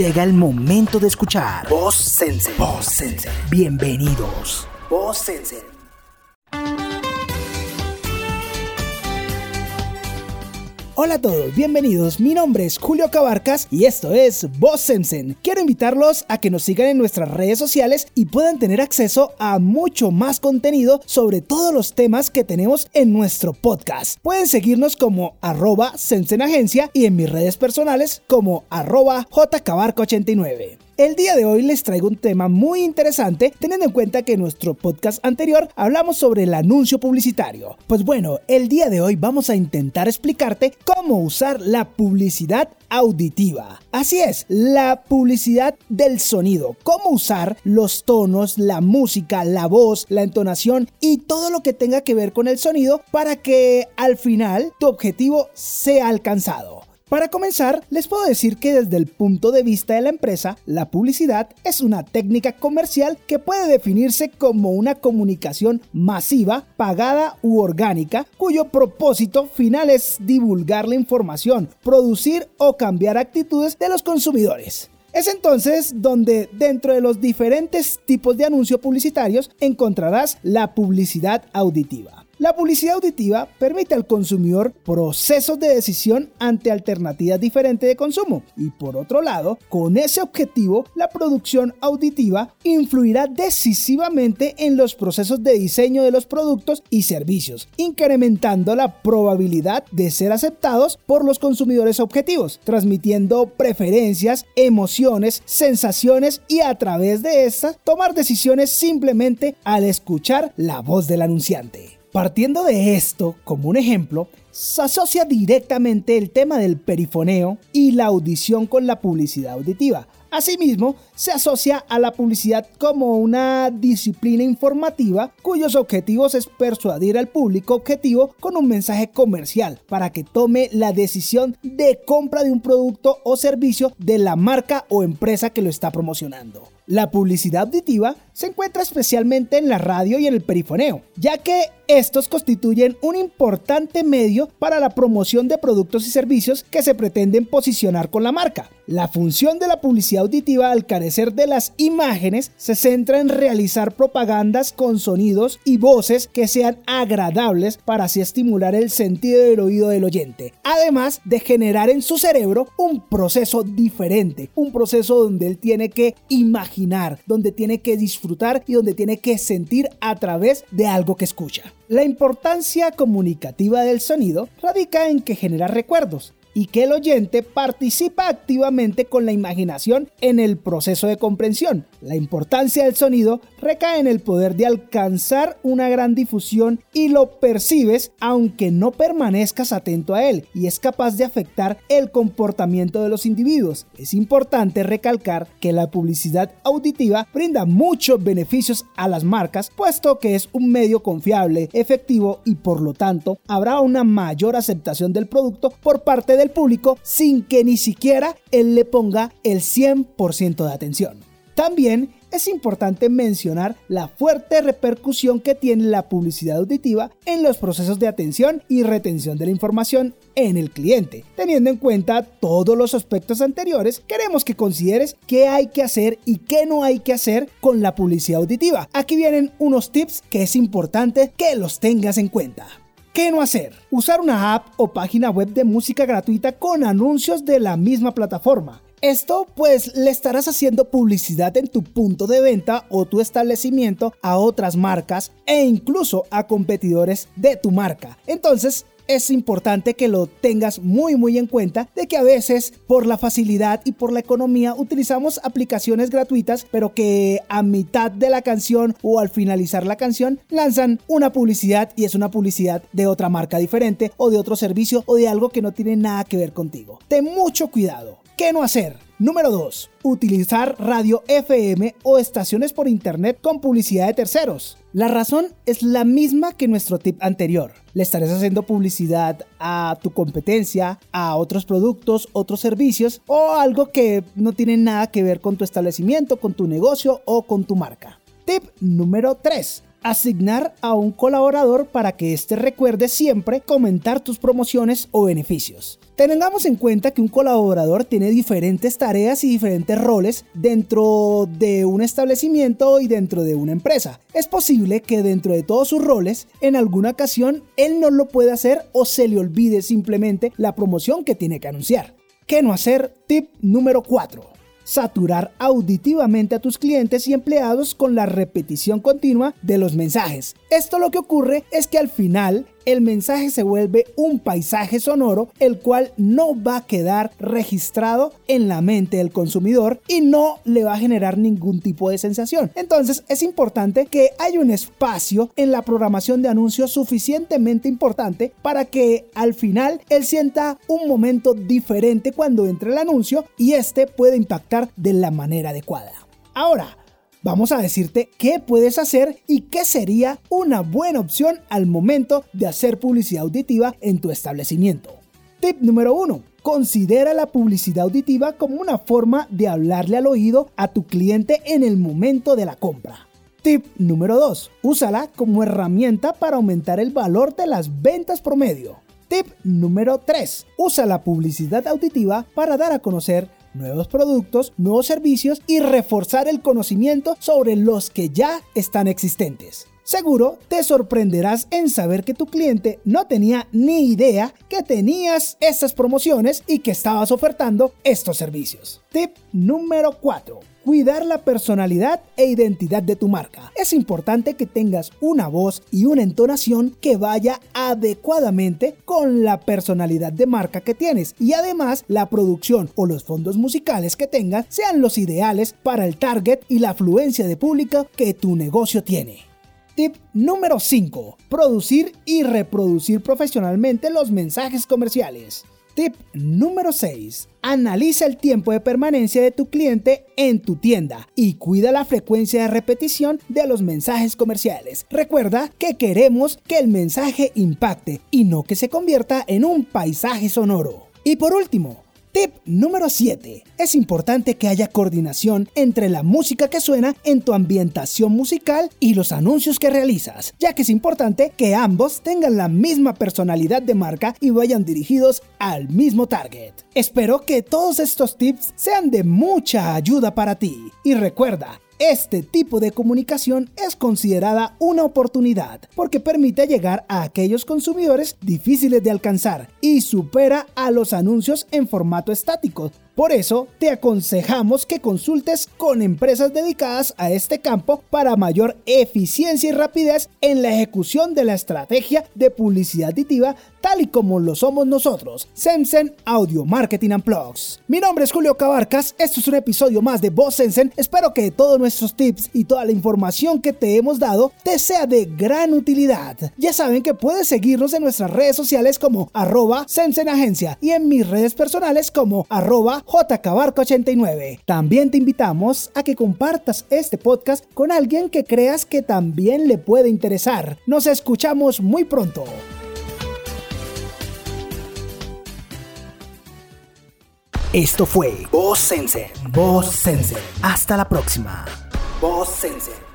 Llega el momento de escuchar Voz Sense. Voz Sense. Bienvenidos. Voz Sense. Hola a todos, bienvenidos. Mi nombre es Julio Cabarcas y esto es Voz. Quiero invitarlos a que nos sigan en nuestras redes sociales y puedan tener acceso a mucho más contenido sobre todos los temas que tenemos en nuestro podcast. Pueden seguirnos como arroba Sensenagencia y en mis redes personales como arroba jcabarca89. El día de hoy les traigo un tema muy interesante teniendo en cuenta que en nuestro podcast anterior hablamos sobre el anuncio publicitario. Pues bueno, el día de hoy vamos a intentar explicarte cómo usar la publicidad auditiva. Así es, la publicidad del sonido, cómo usar los tonos, la música, la voz, la entonación y todo lo que tenga que ver con el sonido para que al final tu objetivo sea alcanzado. Para comenzar, les puedo decir que desde el punto de vista de la empresa, la publicidad es una técnica comercial que puede definirse como una comunicación masiva, pagada u orgánica, cuyo propósito final es divulgar la información, producir o cambiar actitudes de los consumidores. Es entonces donde dentro de los diferentes tipos de anuncios publicitarios encontrarás la publicidad auditiva. La publicidad auditiva permite al consumidor procesos de decisión ante alternativas diferentes de consumo y por otro lado, con ese objetivo, la producción auditiva influirá decisivamente en los procesos de diseño de los productos y servicios, incrementando la probabilidad de ser aceptados por los consumidores objetivos, transmitiendo preferencias, emociones, sensaciones y a través de estas tomar decisiones simplemente al escuchar la voz del anunciante. Partiendo de esto, como un ejemplo, se asocia directamente el tema del perifoneo y la audición con la publicidad auditiva, Asimismo, se asocia a la publicidad como una disciplina informativa cuyos objetivos es persuadir al público objetivo con un mensaje comercial para que tome la decisión de compra de un producto o servicio de la marca o empresa que lo está promocionando. La publicidad auditiva se encuentra especialmente en la radio y en el perifoneo, ya que estos constituyen un importante medio para la promoción de productos y servicios que se pretenden posicionar con la marca. La función de la publicidad auditiva al carecer de las imágenes se centra en realizar propagandas con sonidos y voces que sean agradables para así estimular el sentido del oído del oyente, además de generar en su cerebro un proceso diferente, un proceso donde él tiene que imaginar, donde tiene que disfrutar y donde tiene que sentir a través de algo que escucha. La importancia comunicativa del sonido radica en que genera recuerdos, y que el oyente participa activamente con la imaginación en el proceso de comprensión. La importancia del sonido recae en el poder de alcanzar una gran difusión y lo percibes aunque no permanezcas atento a él y es capaz de afectar el comportamiento de los individuos. Es importante recalcar que la publicidad auditiva brinda muchos beneficios a las marcas puesto que es un medio confiable, efectivo y por lo tanto habrá una mayor aceptación del producto por parte de del público sin que ni siquiera él le ponga el 100% de atención. También es importante mencionar la fuerte repercusión que tiene la publicidad auditiva en los procesos de atención y retención de la información en el cliente. Teniendo en cuenta todos los aspectos anteriores, queremos que consideres qué hay que hacer y qué no hay que hacer con la publicidad auditiva. Aquí vienen unos tips que es importante que los tengas en cuenta. ¿Qué no hacer? Usar una app o página web de música gratuita con anuncios de la misma plataforma. Esto pues le estarás haciendo publicidad en tu punto de venta o tu establecimiento a otras marcas e incluso a competidores de tu marca. Entonces es importante que lo tengas muy muy en cuenta de que a veces por la facilidad y por la economía utilizamos aplicaciones gratuitas pero que a mitad de la canción o al finalizar la canción lanzan una publicidad y es una publicidad de otra marca diferente o de otro servicio o de algo que no tiene nada que ver contigo. Ten mucho cuidado. ¿Qué no hacer? Número 2. Utilizar radio FM o estaciones por internet con publicidad de terceros. La razón es la misma que nuestro tip anterior. Le estarás haciendo publicidad a tu competencia, a otros productos, otros servicios o algo que no tiene nada que ver con tu establecimiento, con tu negocio o con tu marca. Tip número 3. Asignar a un colaborador para que éste recuerde siempre comentar tus promociones o beneficios. Tengamos en cuenta que un colaborador tiene diferentes tareas y diferentes roles dentro de un establecimiento y dentro de una empresa. Es posible que dentro de todos sus roles, en alguna ocasión, él no lo pueda hacer o se le olvide simplemente la promoción que tiene que anunciar. ¿Qué no hacer? Tip número 4 saturar auditivamente a tus clientes y empleados con la repetición continua de los mensajes. Esto lo que ocurre es que al final el mensaje se vuelve un paisaje sonoro el cual no va a quedar registrado en la mente del consumidor y no le va a generar ningún tipo de sensación. Entonces es importante que haya un espacio en la programación de anuncios suficientemente importante para que al final él sienta un momento diferente cuando entre el anuncio y este puede impactar de la manera adecuada. Ahora, Vamos a decirte qué puedes hacer y qué sería una buena opción al momento de hacer publicidad auditiva en tu establecimiento. Tip número 1. Considera la publicidad auditiva como una forma de hablarle al oído a tu cliente en el momento de la compra. Tip número 2. Úsala como herramienta para aumentar el valor de las ventas promedio. Tip número 3. Usa la publicidad auditiva para dar a conocer nuevos productos, nuevos servicios y reforzar el conocimiento sobre los que ya están existentes. Seguro te sorprenderás en saber que tu cliente no tenía ni idea que tenías estas promociones y que estabas ofertando estos servicios. Tip número 4 cuidar la personalidad e identidad de tu marca. Es importante que tengas una voz y una entonación que vaya adecuadamente con la personalidad de marca que tienes y además la producción o los fondos musicales que tengas sean los ideales para el target y la afluencia de público que tu negocio tiene. Tip número 5. Producir y reproducir profesionalmente los mensajes comerciales. Tip número 6. Analiza el tiempo de permanencia de tu cliente en tu tienda y cuida la frecuencia de repetición de los mensajes comerciales. Recuerda que queremos que el mensaje impacte y no que se convierta en un paisaje sonoro. Y por último, Tip número 7. Es importante que haya coordinación entre la música que suena en tu ambientación musical y los anuncios que realizas, ya que es importante que ambos tengan la misma personalidad de marca y vayan dirigidos al mismo target. Espero que todos estos tips sean de mucha ayuda para ti. Y recuerda, este tipo de comunicación es considerada una oportunidad porque permite llegar a aquellos consumidores difíciles de alcanzar y supera a los anuncios en formato estático por eso, te aconsejamos que consultes con empresas dedicadas a este campo para mayor eficiencia y rapidez en la ejecución de la estrategia de publicidad aditiva tal y como lo somos nosotros, Sensen Audio Marketing and Plugs. Mi nombre es Julio Cabarcas, esto es un episodio más de Voz Sensen, espero que todos nuestros tips y toda la información que te hemos dado te sea de gran utilidad. Ya saben que puedes seguirnos en nuestras redes sociales como arroba Sensen Agencia y en mis redes personales como arroba JCabarca89. También te invitamos a que compartas este podcast con alguien que creas que también le puede interesar. Nos escuchamos muy pronto. Esto fue Voz Sense. Voz Sense. Hasta la próxima. Voz Sense.